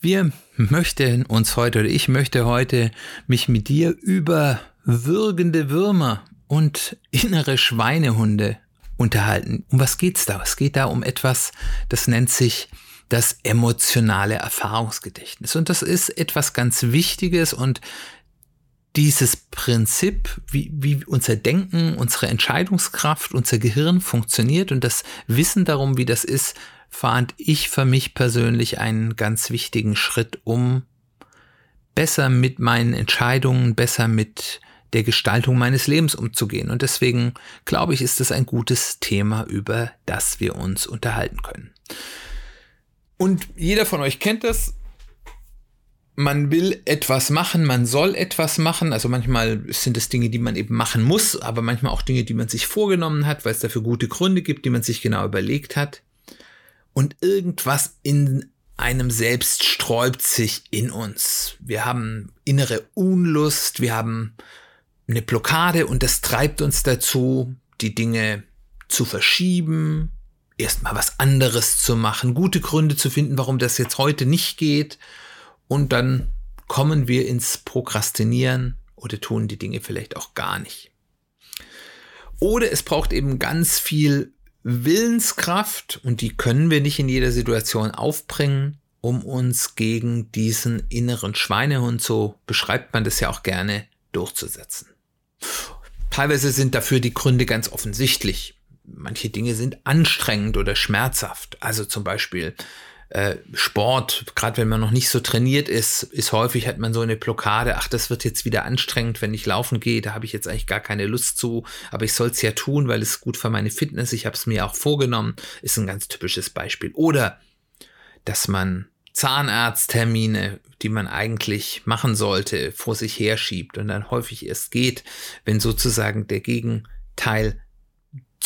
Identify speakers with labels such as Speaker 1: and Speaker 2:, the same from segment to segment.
Speaker 1: Wir möchten uns heute oder ich möchte heute mich mit dir über würgende Würmer und innere Schweinehunde unterhalten. Um was geht's da? Es geht da um etwas, das nennt sich das emotionale Erfahrungsgedächtnis. Und das ist etwas ganz Wichtiges und dieses Prinzip, wie, wie unser Denken, unsere Entscheidungskraft, unser Gehirn funktioniert und das Wissen darum, wie das ist, fand ich für mich persönlich einen ganz wichtigen Schritt, um besser mit meinen Entscheidungen, besser mit der Gestaltung meines Lebens umzugehen. Und deswegen glaube ich, ist es ein gutes Thema, über das wir uns unterhalten können. Und jeder von euch kennt das man will etwas machen, man soll etwas machen. Also manchmal sind es Dinge, die man eben machen muss, aber manchmal auch Dinge, die man sich vorgenommen hat, weil es dafür gute Gründe gibt, die man sich genau überlegt hat. Und irgendwas in einem selbst sträubt sich in uns. Wir haben innere Unlust, wir haben eine Blockade und das treibt uns dazu, die Dinge zu verschieben, erstmal was anderes zu machen, gute Gründe zu finden, warum das jetzt heute nicht geht und dann kommen wir ins Prokrastinieren oder tun die Dinge vielleicht auch gar nicht. Oder es braucht eben ganz viel Willenskraft und die können wir nicht in jeder Situation aufbringen, um uns gegen diesen inneren Schweinehund, so beschreibt man das ja auch gerne, durchzusetzen. Teilweise sind dafür die Gründe ganz offensichtlich. Manche Dinge sind anstrengend oder schmerzhaft. Also zum Beispiel äh, Sport, gerade wenn man noch nicht so trainiert ist, ist häufig hat man so eine Blockade, ach, das wird jetzt wieder anstrengend, wenn ich laufen gehe, da habe ich jetzt eigentlich gar keine Lust zu, aber ich soll es ja tun, weil es gut für meine Fitness, ich habe es mir auch vorgenommen, ist ein ganz typisches Beispiel. Oder dass man Zahnarzttermine, die man eigentlich machen sollte, vor sich herschiebt und dann häufig erst geht, wenn sozusagen der Gegenteil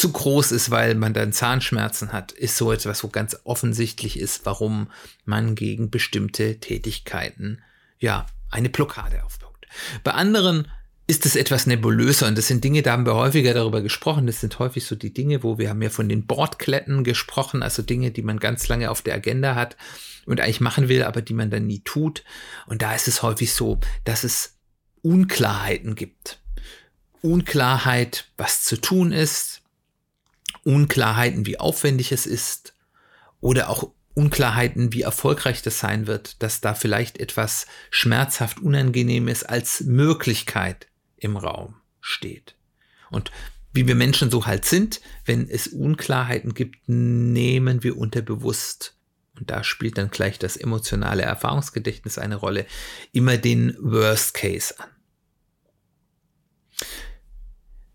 Speaker 1: zu groß ist, weil man dann Zahnschmerzen hat, ist so etwas, wo ganz offensichtlich ist, warum man gegen bestimmte Tätigkeiten ja eine Blockade aufbaut. Bei anderen ist es etwas nebulöser und das sind Dinge, da haben wir häufiger darüber gesprochen. Das sind häufig so die Dinge, wo wir haben ja von den Bordkletten gesprochen, also Dinge, die man ganz lange auf der Agenda hat und eigentlich machen will, aber die man dann nie tut. Und da ist es häufig so, dass es Unklarheiten gibt. Unklarheit, was zu tun ist, Unklarheiten, wie aufwendig es ist oder auch Unklarheiten, wie erfolgreich das sein wird, dass da vielleicht etwas schmerzhaft Unangenehmes als Möglichkeit im Raum steht. Und wie wir Menschen so halt sind, wenn es Unklarheiten gibt, nehmen wir unterbewusst, und da spielt dann gleich das emotionale Erfahrungsgedächtnis eine Rolle, immer den Worst Case an.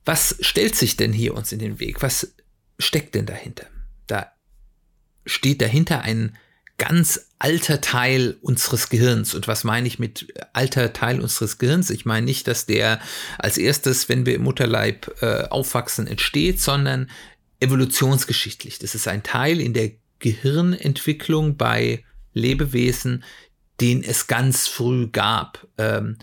Speaker 1: Was stellt sich denn hier uns in den Weg? Was steckt denn dahinter? Da steht dahinter ein ganz alter Teil unseres Gehirns. Und was meine ich mit alter Teil unseres Gehirns? Ich meine nicht, dass der als erstes, wenn wir im Mutterleib äh, aufwachsen, entsteht, sondern evolutionsgeschichtlich. Das ist ein Teil in der Gehirnentwicklung bei Lebewesen, den es ganz früh gab. Ähm,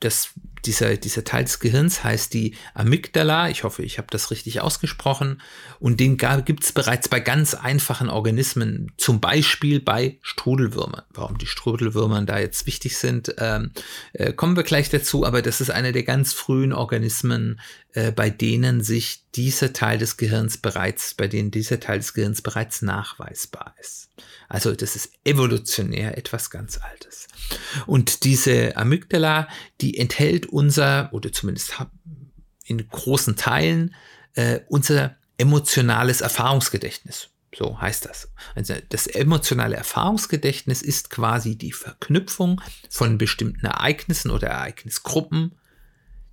Speaker 1: das dieser, dieser Teil des Gehirns heißt die Amygdala. Ich hoffe, ich habe das richtig ausgesprochen. Und den gibt es bereits bei ganz einfachen Organismen, zum Beispiel bei Strudelwürmern. Warum die Strudelwürmer da jetzt wichtig sind, ähm, äh, kommen wir gleich dazu. Aber das ist einer der ganz frühen Organismen, äh, bei denen sich dieser Teil des Gehirns bereits, bei denen dieser Teil des Gehirns bereits nachweisbar ist. Also das ist evolutionär etwas ganz Altes. Und diese Amygdala, die enthält unser, oder zumindest in großen Teilen, äh, unser emotionales Erfahrungsgedächtnis. So heißt das. Also das emotionale Erfahrungsgedächtnis ist quasi die Verknüpfung von bestimmten Ereignissen oder Ereignisgruppen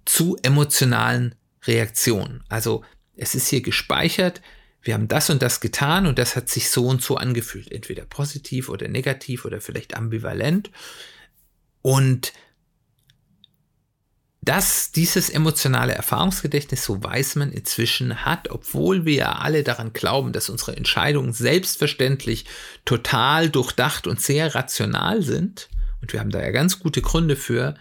Speaker 1: zu emotionalen Reaktionen. Also es ist hier gespeichert, wir haben das und das getan und das hat sich so und so angefühlt, entweder positiv oder negativ oder vielleicht ambivalent. Und dass dieses emotionale Erfahrungsgedächtnis, so weiß man inzwischen, hat, obwohl wir ja alle daran glauben, dass unsere Entscheidungen selbstverständlich total durchdacht und sehr rational sind, und wir haben da ja ganz gute Gründe für,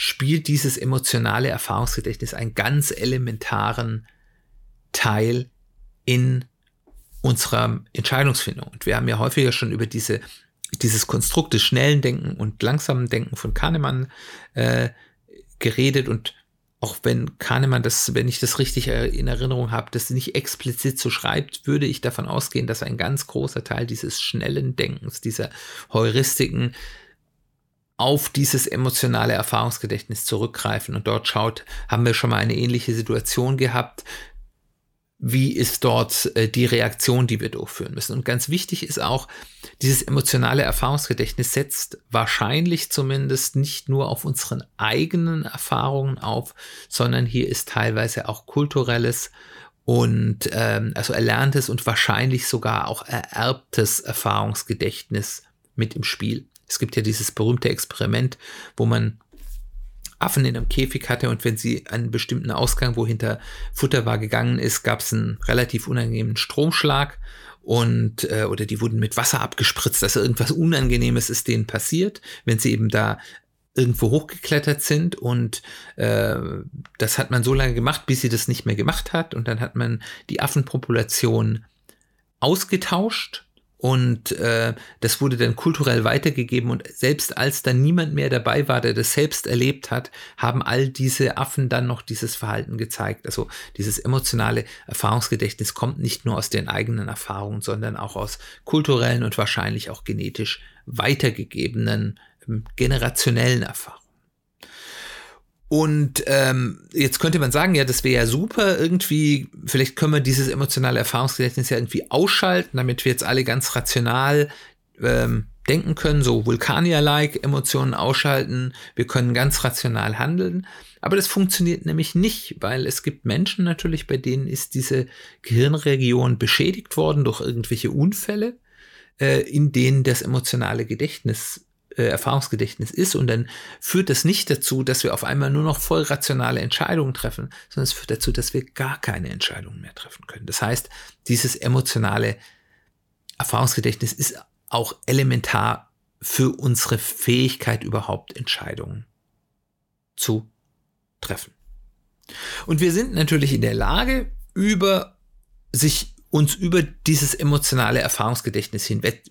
Speaker 1: spielt dieses emotionale Erfahrungsgedächtnis einen ganz elementaren Teil in unserer Entscheidungsfindung. Und wir haben ja häufiger schon über diese, dieses Konstrukt des schnellen Denken und langsamen Denken von Kahnemann äh, geredet und auch wenn Kahnemann das, wenn ich das richtig in Erinnerung habe, das nicht explizit so schreibt, würde ich davon ausgehen, dass ein ganz großer Teil dieses schnellen Denkens, dieser Heuristiken auf dieses emotionale Erfahrungsgedächtnis zurückgreifen und dort schaut, haben wir schon mal eine ähnliche Situation gehabt, wie ist dort äh, die Reaktion, die wir durchführen müssen. Und ganz wichtig ist auch, dieses emotionale Erfahrungsgedächtnis setzt wahrscheinlich zumindest nicht nur auf unseren eigenen Erfahrungen auf, sondern hier ist teilweise auch kulturelles und ähm, also erlerntes und wahrscheinlich sogar auch ererbtes Erfahrungsgedächtnis mit im Spiel. Es gibt ja dieses berühmte Experiment, wo man Affen in einem Käfig hatte und wenn sie einen bestimmten Ausgang, wo hinter Futter war, gegangen ist, gab es einen relativ unangenehmen Stromschlag und äh, oder die wurden mit Wasser abgespritzt, also irgendwas Unangenehmes ist denen passiert, wenn sie eben da irgendwo hochgeklettert sind und äh, das hat man so lange gemacht, bis sie das nicht mehr gemacht hat und dann hat man die Affenpopulation ausgetauscht und äh, das wurde dann kulturell weitergegeben und selbst als dann niemand mehr dabei war, der das selbst erlebt hat, haben all diese Affen dann noch dieses Verhalten gezeigt. Also dieses emotionale Erfahrungsgedächtnis kommt nicht nur aus den eigenen Erfahrungen, sondern auch aus kulturellen und wahrscheinlich auch genetisch weitergegebenen ähm, generationellen Erfahrungen. Und ähm, jetzt könnte man sagen, ja, das wäre ja super, irgendwie, vielleicht können wir dieses emotionale Erfahrungsgedächtnis ja irgendwie ausschalten, damit wir jetzt alle ganz rational ähm, denken können, so Vulkanier-like Emotionen ausschalten, wir können ganz rational handeln. Aber das funktioniert nämlich nicht, weil es gibt Menschen natürlich, bei denen ist diese Gehirnregion beschädigt worden durch irgendwelche Unfälle, äh, in denen das emotionale Gedächtnis äh, Erfahrungsgedächtnis ist und dann führt das nicht dazu, dass wir auf einmal nur noch voll rationale Entscheidungen treffen, sondern es führt dazu, dass wir gar keine Entscheidungen mehr treffen können. Das heißt, dieses emotionale Erfahrungsgedächtnis ist auch elementar für unsere Fähigkeit überhaupt Entscheidungen zu treffen. Und wir sind natürlich in der Lage, über sich uns über dieses emotionale Erfahrungsgedächtnis hinweg,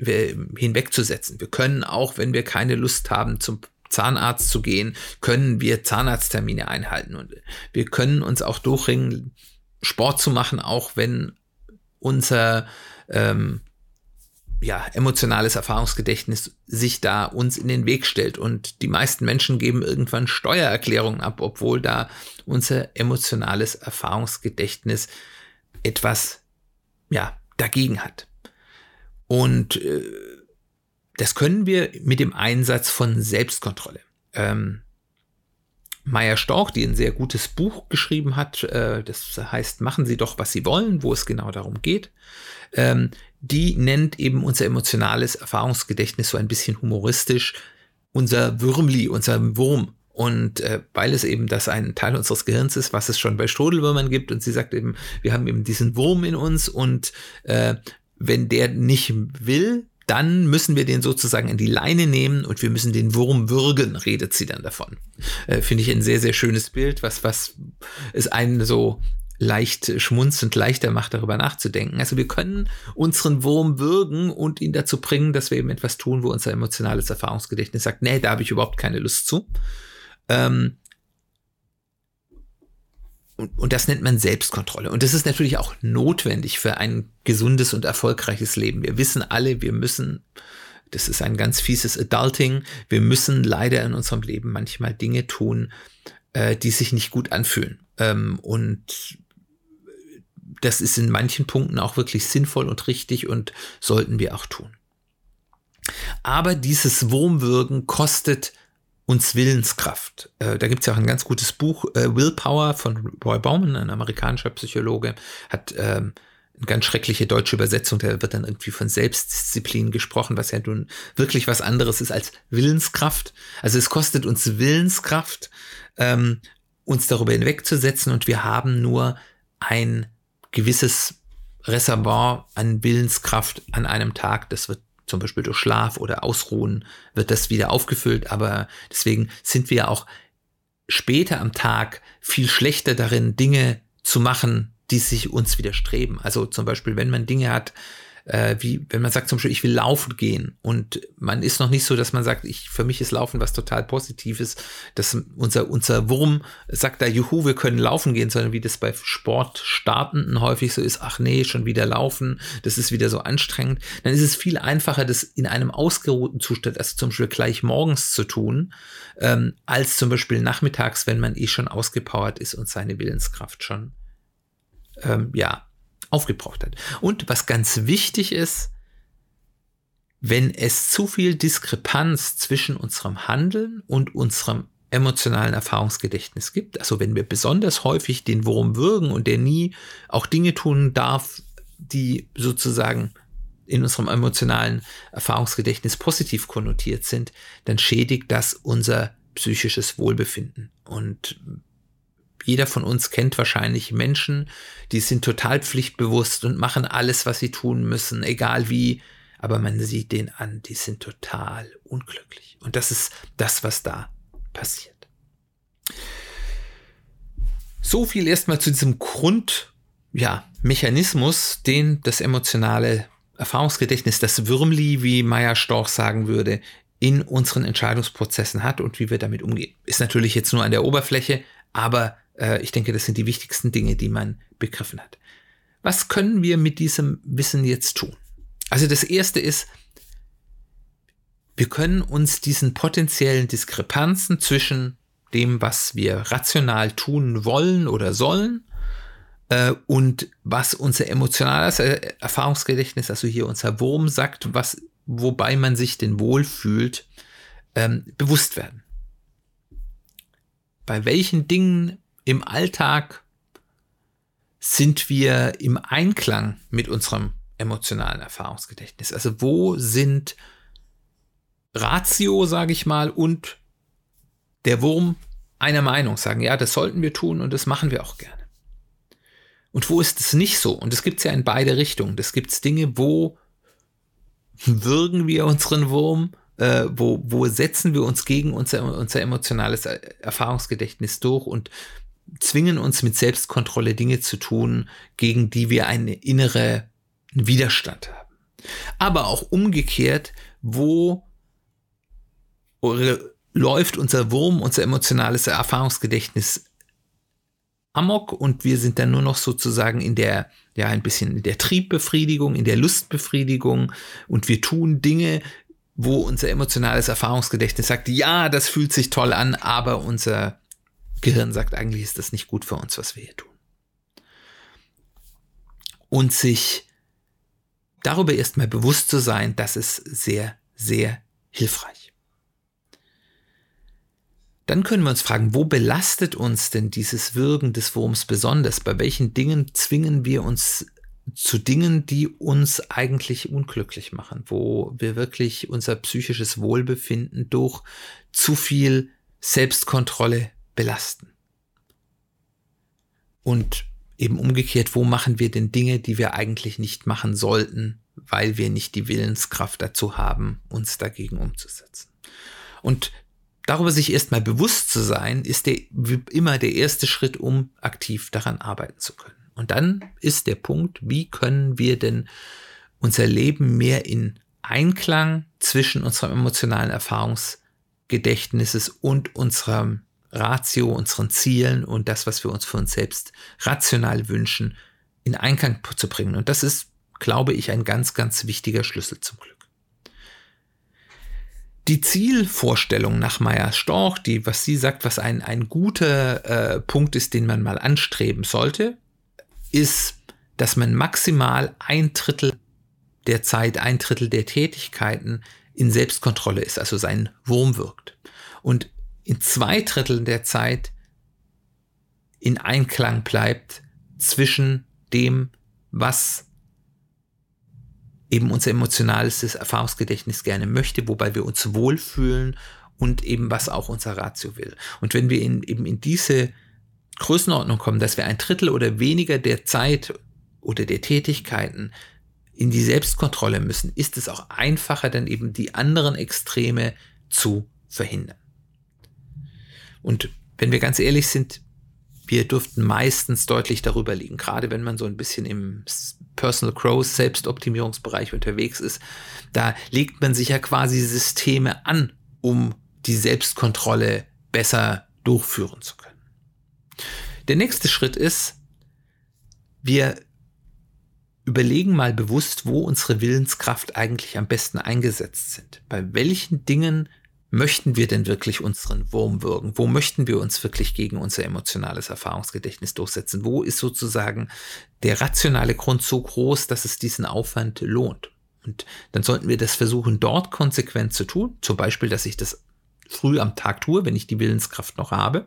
Speaker 1: hinwegzusetzen. Wir können auch, wenn wir keine Lust haben, zum Zahnarzt zu gehen, können wir Zahnarzttermine einhalten und wir können uns auch durchringen, Sport zu machen, auch wenn unser ähm, ja, emotionales Erfahrungsgedächtnis sich da uns in den Weg stellt. Und die meisten Menschen geben irgendwann Steuererklärungen ab, obwohl da unser emotionales Erfahrungsgedächtnis etwas ja, dagegen hat. Und äh, das können wir mit dem Einsatz von Selbstkontrolle. Ähm, Maya Storch, die ein sehr gutes Buch geschrieben hat, äh, das heißt Machen Sie doch, was Sie wollen, wo es genau darum geht, ähm, die nennt eben unser emotionales Erfahrungsgedächtnis so ein bisschen humoristisch unser Würmli, unser Wurm. Und äh, weil es eben das ein Teil unseres Gehirns ist, was es schon bei Strudelwürmern gibt, und sie sagt eben, wir haben eben diesen Wurm in uns und äh, wenn der nicht will, dann müssen wir den sozusagen in die Leine nehmen und wir müssen den Wurm würgen, redet sie dann davon. Äh, Finde ich ein sehr, sehr schönes Bild, was, was es einen so leicht schmunzend leichter macht, darüber nachzudenken. Also wir können unseren Wurm würgen und ihn dazu bringen, dass wir eben etwas tun, wo unser emotionales Erfahrungsgedächtnis sagt, nee, da habe ich überhaupt keine Lust zu. Ähm, und, und das nennt man Selbstkontrolle. Und das ist natürlich auch notwendig für ein gesundes und erfolgreiches Leben. Wir wissen alle, wir müssen, das ist ein ganz fieses Adulting, wir müssen leider in unserem Leben manchmal Dinge tun, äh, die sich nicht gut anfühlen. Ähm, und das ist in manchen Punkten auch wirklich sinnvoll und richtig und sollten wir auch tun. Aber dieses Wurmwürgen kostet uns Willenskraft. Äh, da gibt es ja auch ein ganz gutes Buch, äh, Willpower von Roy Bauman, ein amerikanischer Psychologe, hat ähm, eine ganz schreckliche deutsche Übersetzung, da wird dann irgendwie von Selbstdisziplin gesprochen, was ja nun wirklich was anderes ist als Willenskraft. Also es kostet uns Willenskraft, ähm, uns darüber hinwegzusetzen und wir haben nur ein gewisses Reservoir an Willenskraft an einem Tag. Das wird zum Beispiel durch Schlaf oder Ausruhen wird das wieder aufgefüllt. Aber deswegen sind wir auch später am Tag viel schlechter darin, Dinge zu machen, die sich uns widerstreben. Also zum Beispiel, wenn man Dinge hat, äh, wie wenn man sagt zum Beispiel, ich will laufen gehen und man ist noch nicht so, dass man sagt, ich für mich ist Laufen was total Positives, dass unser unser Wurm sagt da, juhu, wir können laufen gehen, sondern wie das bei Sportstartenden häufig so ist, ach nee, schon wieder laufen, das ist wieder so anstrengend, dann ist es viel einfacher, das in einem ausgeruhten Zustand, also zum Beispiel gleich morgens zu tun, ähm, als zum Beispiel nachmittags, wenn man eh schon ausgepowert ist und seine Willenskraft schon ähm, ja aufgebraucht hat. Und was ganz wichtig ist, wenn es zu viel Diskrepanz zwischen unserem Handeln und unserem emotionalen Erfahrungsgedächtnis gibt, also wenn wir besonders häufig den Wurm würgen und der nie auch Dinge tun darf, die sozusagen in unserem emotionalen Erfahrungsgedächtnis positiv konnotiert sind, dann schädigt das unser psychisches Wohlbefinden. Und jeder von uns kennt wahrscheinlich Menschen, die sind total pflichtbewusst und machen alles, was sie tun müssen, egal wie. Aber man sieht den an, die sind total unglücklich. Und das ist das, was da passiert. So viel erstmal zu diesem Grund, ja, den das emotionale Erfahrungsgedächtnis, das Würmli, wie Meier Storch sagen würde, in unseren Entscheidungsprozessen hat und wie wir damit umgehen. Ist natürlich jetzt nur an der Oberfläche, aber äh, ich denke, das sind die wichtigsten Dinge, die man begriffen hat. Was können wir mit diesem Wissen jetzt tun? Also das Erste ist, wir können uns diesen potenziellen Diskrepanzen zwischen dem, was wir rational tun wollen oder sollen, äh, und was unser emotionales Erfahrungsgedächtnis, also hier unser Wurm sagt, was, wobei man sich denn wohlfühlt, ähm, bewusst werden. Bei welchen Dingen im Alltag sind wir im Einklang mit unserem emotionalen Erfahrungsgedächtnis? Also wo sind Ratio, sage ich mal, und der Wurm einer Meinung, sagen, ja, das sollten wir tun und das machen wir auch gerne. Und wo ist es nicht so? Und es gibt es ja in beide Richtungen. Das gibt es Dinge, wo würgen wir unseren Wurm, äh, wo, wo setzen wir uns gegen unser, unser emotionales Erfahrungsgedächtnis durch und zwingen uns mit Selbstkontrolle Dinge zu tun, gegen die wir einen inneren Widerstand haben. Aber auch umgekehrt, wo läuft unser Wurm, unser emotionales Erfahrungsgedächtnis amok und wir sind dann nur noch sozusagen in der, ja, ein bisschen in der Triebbefriedigung, in der Lustbefriedigung und wir tun Dinge, wo unser emotionales Erfahrungsgedächtnis sagt, ja, das fühlt sich toll an, aber unser Gehirn sagt, eigentlich ist das nicht gut für uns, was wir hier tun. Und sich darüber erstmal bewusst zu sein, das ist sehr, sehr hilfreich. Dann können wir uns fragen, wo belastet uns denn dieses Wirken des Wurms besonders? Bei welchen Dingen zwingen wir uns zu Dingen, die uns eigentlich unglücklich machen, wo wir wirklich unser psychisches Wohlbefinden durch zu viel Selbstkontrolle belasten. Und eben umgekehrt, wo machen wir denn Dinge, die wir eigentlich nicht machen sollten, weil wir nicht die Willenskraft dazu haben, uns dagegen umzusetzen. Und darüber sich erstmal bewusst zu sein, ist der, immer der erste Schritt, um aktiv daran arbeiten zu können. Und dann ist der Punkt, wie können wir denn unser Leben mehr in Einklang zwischen unserem emotionalen Erfahrungsgedächtnisses und unserem Ratio, unseren Zielen und das, was wir uns für uns selbst rational wünschen, in Einklang zu bringen. Und das ist, glaube ich, ein ganz, ganz wichtiger Schlüssel zum Glück. Die Zielvorstellung nach Meyer Storch, die, was sie sagt, was ein, ein guter äh, Punkt ist, den man mal anstreben sollte, ist, dass man maximal ein Drittel der Zeit, ein Drittel der Tätigkeiten in Selbstkontrolle ist, also sein Wurm wirkt. Und in zwei Dritteln der Zeit in Einklang bleibt zwischen dem, was eben unser emotionales Erfahrungsgedächtnis gerne möchte, wobei wir uns wohlfühlen und eben was auch unser Ratio will. Und wenn wir in, eben in diese Größenordnung kommen, dass wir ein Drittel oder weniger der Zeit oder der Tätigkeiten in die Selbstkontrolle müssen, ist es auch einfacher, dann eben die anderen Extreme zu verhindern. Und wenn wir ganz ehrlich sind, wir dürften meistens deutlich darüber liegen, gerade wenn man so ein bisschen im Personal Growth, Selbstoptimierungsbereich unterwegs ist. Da legt man sich ja quasi Systeme an, um die Selbstkontrolle besser durchführen zu können. Der nächste Schritt ist, wir überlegen mal bewusst, wo unsere Willenskraft eigentlich am besten eingesetzt sind. Bei welchen Dingen möchten wir denn wirklich unseren Wurm würgen? Wo möchten wir uns wirklich gegen unser emotionales Erfahrungsgedächtnis durchsetzen? Wo ist sozusagen der rationale Grund so groß, dass es diesen Aufwand lohnt? Und dann sollten wir das versuchen, dort konsequent zu tun. Zum Beispiel, dass ich das früh am Tag tue, wenn ich die Willenskraft noch habe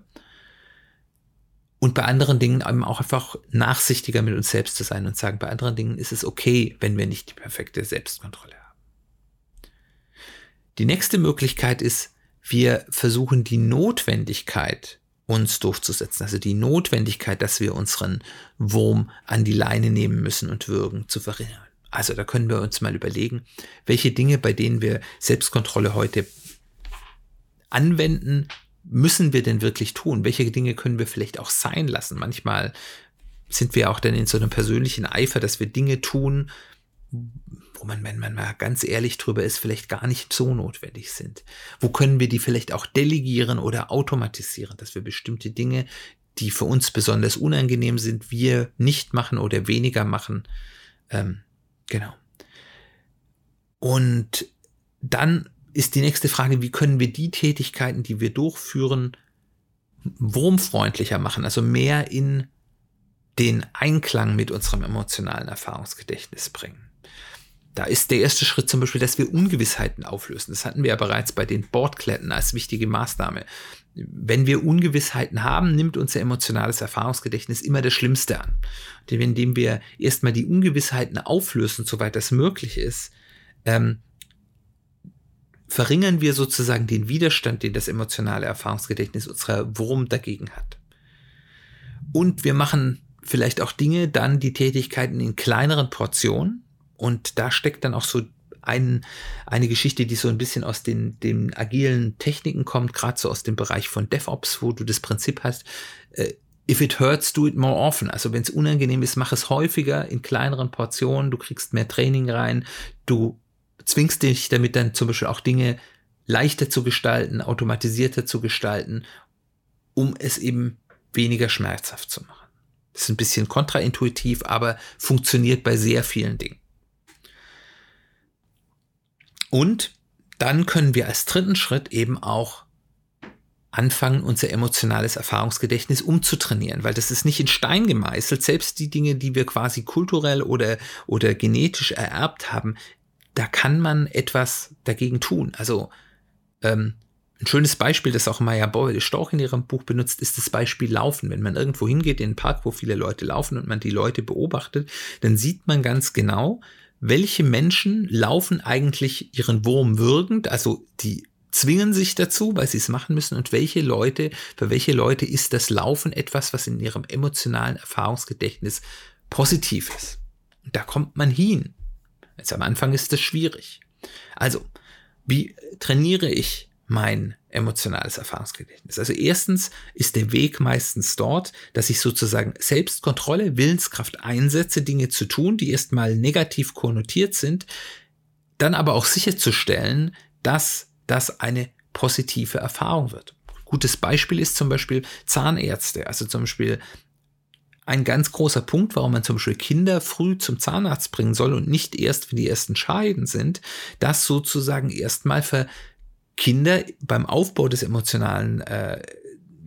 Speaker 1: und bei anderen Dingen eben auch einfach nachsichtiger mit uns selbst zu sein und sagen, bei anderen Dingen ist es okay, wenn wir nicht die perfekte Selbstkontrolle haben. Die nächste Möglichkeit ist, wir versuchen die Notwendigkeit uns durchzusetzen, also die Notwendigkeit, dass wir unseren Wurm an die Leine nehmen müssen und würgen, zu verringern. Also da können wir uns mal überlegen, welche Dinge, bei denen wir Selbstkontrolle heute anwenden, müssen wir denn wirklich tun? Welche Dinge können wir vielleicht auch sein lassen? Manchmal sind wir auch dann in so einem persönlichen Eifer, dass wir Dinge tun, wo man, wenn man mal ganz ehrlich drüber ist, vielleicht gar nicht so notwendig sind. Wo können wir die vielleicht auch delegieren oder automatisieren, dass wir bestimmte Dinge, die für uns besonders unangenehm sind, wir nicht machen oder weniger machen. Ähm, genau. Und dann ist die nächste Frage, wie können wir die Tätigkeiten, die wir durchführen, wurmfreundlicher machen, also mehr in den Einklang mit unserem emotionalen Erfahrungsgedächtnis bringen. Da ist der erste Schritt zum Beispiel, dass wir Ungewissheiten auflösen. Das hatten wir ja bereits bei den Bordkletten als wichtige Maßnahme. Wenn wir Ungewissheiten haben, nimmt unser emotionales Erfahrungsgedächtnis immer das Schlimmste an. Denn indem wir erstmal die Ungewissheiten auflösen, soweit das möglich ist, ähm, verringern wir sozusagen den Widerstand, den das emotionale Erfahrungsgedächtnis unserer Wurm dagegen hat. Und wir machen vielleicht auch Dinge, dann die Tätigkeiten in kleineren Portionen. Und da steckt dann auch so ein, eine Geschichte, die so ein bisschen aus den, den agilen Techniken kommt, gerade so aus dem Bereich von DevOps, wo du das Prinzip hast, äh, if it hurts, do it more often. Also wenn es unangenehm ist, mach es häufiger in kleineren Portionen, du kriegst mehr Training rein, du zwingst dich damit dann zum Beispiel auch Dinge leichter zu gestalten, automatisierter zu gestalten, um es eben weniger schmerzhaft zu machen. Das ist ein bisschen kontraintuitiv, aber funktioniert bei sehr vielen Dingen. Und dann können wir als dritten Schritt eben auch anfangen, unser emotionales Erfahrungsgedächtnis umzutrainieren, weil das ist nicht in Stein gemeißelt. Selbst die Dinge, die wir quasi kulturell oder, oder genetisch ererbt haben, da kann man etwas dagegen tun. Also ähm, ein schönes Beispiel, das auch Maya Boyle Storch in ihrem Buch benutzt, ist das Beispiel Laufen. Wenn man irgendwo hingeht in einen Park, wo viele Leute laufen und man die Leute beobachtet, dann sieht man ganz genau, welche Menschen laufen eigentlich ihren Wurm würgend, also die zwingen sich dazu, weil sie es machen müssen und welche Leute, für welche Leute ist das Laufen etwas, was in ihrem emotionalen Erfahrungsgedächtnis positiv ist. Und da kommt man hin. Jetzt am Anfang ist es schwierig. Also, wie trainiere ich mein emotionales Erfahrungsgedächtnis? Also erstens ist der Weg meistens dort, dass ich sozusagen Selbstkontrolle, Willenskraft einsetze, Dinge zu tun, die erstmal negativ konnotiert sind, dann aber auch sicherzustellen, dass das eine positive Erfahrung wird. Gutes Beispiel ist zum Beispiel Zahnärzte, also zum Beispiel ein ganz großer Punkt, warum man zum Beispiel Kinder früh zum Zahnarzt bringen soll und nicht erst, wenn die ersten Scheiden sind, dass sozusagen erstmal Kinder beim Aufbau des emotionalen äh,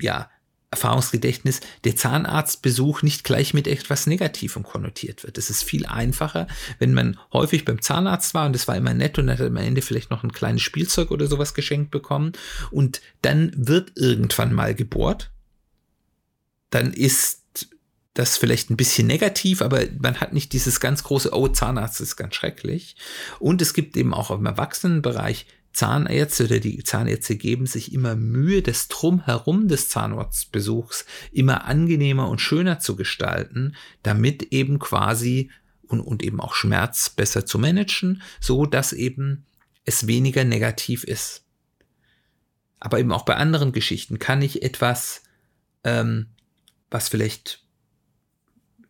Speaker 1: ja, Erfahrungsgedächtnis der Zahnarztbesuch nicht gleich mit etwas Negativem konnotiert wird. Es ist viel einfacher, wenn man häufig beim Zahnarzt war und es war immer nett und hat am Ende vielleicht noch ein kleines Spielzeug oder sowas geschenkt bekommen und dann wird irgendwann mal gebohrt. Dann ist das vielleicht ein bisschen negativ, aber man hat nicht dieses ganz große, oh, Zahnarzt ist ganz schrecklich. Und es gibt eben auch im Erwachsenenbereich Zahnärzte oder die Zahnärzte geben sich immer Mühe, das Drumherum des Zahnarztbesuchs immer angenehmer und schöner zu gestalten, damit eben quasi und, und eben auch Schmerz besser zu managen, so dass eben es weniger negativ ist. Aber eben auch bei anderen Geschichten kann ich etwas, ähm, was vielleicht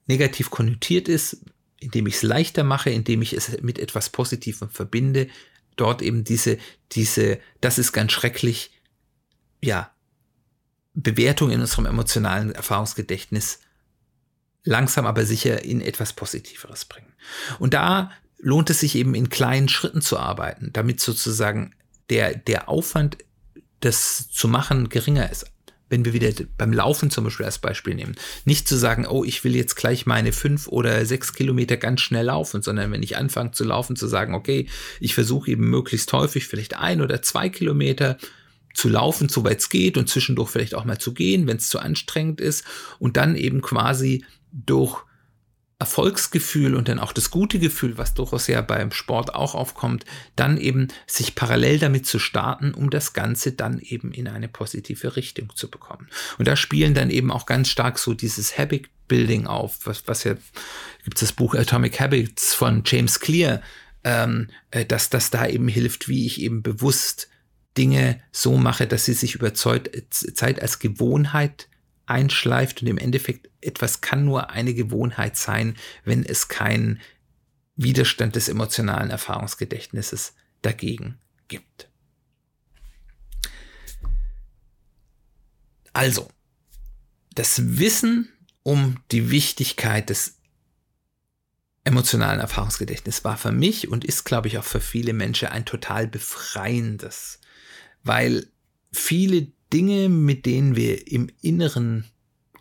Speaker 1: negativ konnotiert ist, indem ich es leichter mache, indem ich es mit etwas Positivem verbinde, dort eben diese, diese, das ist ganz schrecklich, ja, Bewertung in unserem emotionalen Erfahrungsgedächtnis langsam aber sicher in etwas Positiveres bringen. Und da lohnt es sich eben in kleinen Schritten zu arbeiten, damit sozusagen der, der Aufwand, das zu machen, geringer ist wenn wir wieder beim Laufen zum Beispiel als Beispiel nehmen, nicht zu sagen, oh, ich will jetzt gleich meine fünf oder sechs Kilometer ganz schnell laufen, sondern wenn ich anfange zu laufen, zu sagen, okay, ich versuche eben möglichst häufig vielleicht ein oder zwei Kilometer zu laufen, soweit es geht und zwischendurch vielleicht auch mal zu gehen, wenn es zu anstrengend ist und dann eben quasi durch Erfolgsgefühl und dann auch das gute Gefühl, was durchaus ja beim Sport auch aufkommt, dann eben sich parallel damit zu starten, um das Ganze dann eben in eine positive Richtung zu bekommen. Und da spielen dann eben auch ganz stark so dieses Habit Building auf, was, was ja gibt es das Buch Atomic Habits von James Clear, ähm, äh, dass das da eben hilft, wie ich eben bewusst Dinge so mache, dass sie sich über Zeit als Gewohnheit einschleift und im Endeffekt etwas kann nur eine Gewohnheit sein, wenn es keinen Widerstand des emotionalen Erfahrungsgedächtnisses dagegen gibt. Also, das Wissen um die Wichtigkeit des emotionalen Erfahrungsgedächtnisses war für mich und ist, glaube ich, auch für viele Menschen ein total befreiendes, weil viele Dinge, mit denen wir im Inneren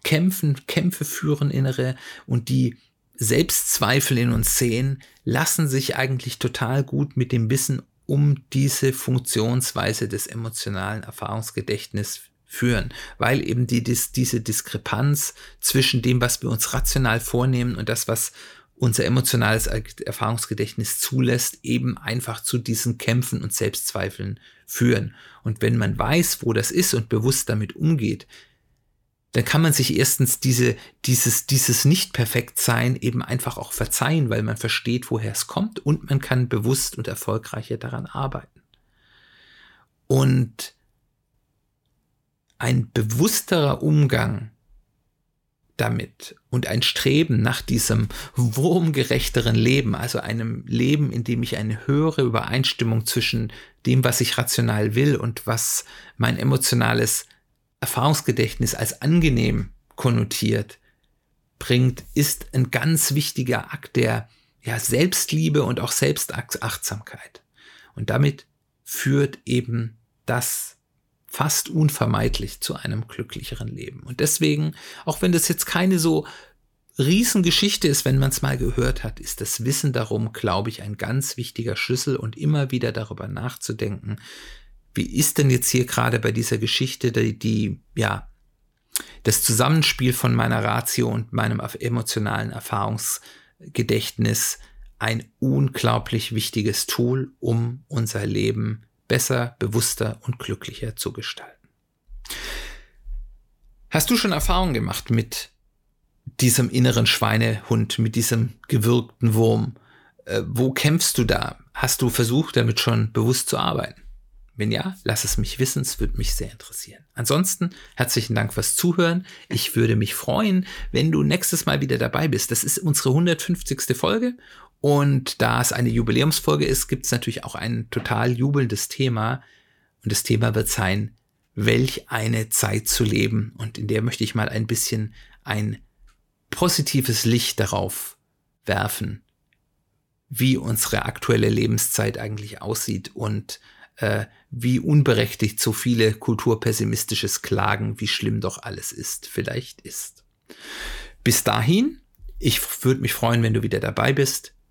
Speaker 1: kämpfen, Kämpfe führen, innere und die Selbstzweifel in uns sehen, lassen sich eigentlich total gut mit dem Wissen um diese Funktionsweise des emotionalen Erfahrungsgedächtnisses führen, weil eben die, diese Diskrepanz zwischen dem, was wir uns rational vornehmen und das, was unser emotionales Erfahrungsgedächtnis zulässt, eben einfach zu diesen Kämpfen und Selbstzweifeln führen. Und wenn man weiß, wo das ist und bewusst damit umgeht, dann kann man sich erstens diese, dieses, dieses Nicht-Perfekt-Sein eben einfach auch verzeihen, weil man versteht, woher es kommt und man kann bewusst und erfolgreicher daran arbeiten. Und ein bewussterer Umgang damit und ein Streben nach diesem wurmgerechteren Leben, also einem Leben, in dem ich eine höhere Übereinstimmung zwischen dem, was ich rational will und was mein emotionales Erfahrungsgedächtnis als angenehm konnotiert bringt, ist ein ganz wichtiger Akt der ja, Selbstliebe und auch Selbstachtsamkeit. Und damit führt eben das fast unvermeidlich zu einem glücklicheren Leben. Und deswegen, auch wenn das jetzt keine so Riesengeschichte ist, wenn man es mal gehört hat, ist das Wissen darum, glaube ich, ein ganz wichtiger Schlüssel und immer wieder darüber nachzudenken, wie ist denn jetzt hier gerade bei dieser Geschichte die, die, ja, das Zusammenspiel von meiner Ratio und meinem emotionalen Erfahrungsgedächtnis ein unglaublich wichtiges Tool, um unser Leben besser, bewusster und glücklicher zu gestalten. Hast du schon Erfahrung gemacht mit diesem inneren Schweinehund, mit diesem gewürgten Wurm? Äh, wo kämpfst du da? Hast du versucht, damit schon bewusst zu arbeiten? Wenn ja, lass es mich wissen, es würde mich sehr interessieren. Ansonsten herzlichen Dank fürs Zuhören. Ich würde mich freuen, wenn du nächstes Mal wieder dabei bist. Das ist unsere 150. Folge und da es eine Jubiläumsfolge ist, gibt es natürlich auch ein total jubelndes Thema. Und das Thema wird sein, welch eine Zeit zu leben. Und in der möchte ich mal ein bisschen ein positives Licht darauf werfen, wie unsere aktuelle Lebenszeit eigentlich aussieht und äh, wie unberechtigt so viele kulturpessimistisches Klagen, wie schlimm doch alles ist, vielleicht ist. Bis dahin, ich würde mich freuen, wenn du wieder dabei bist.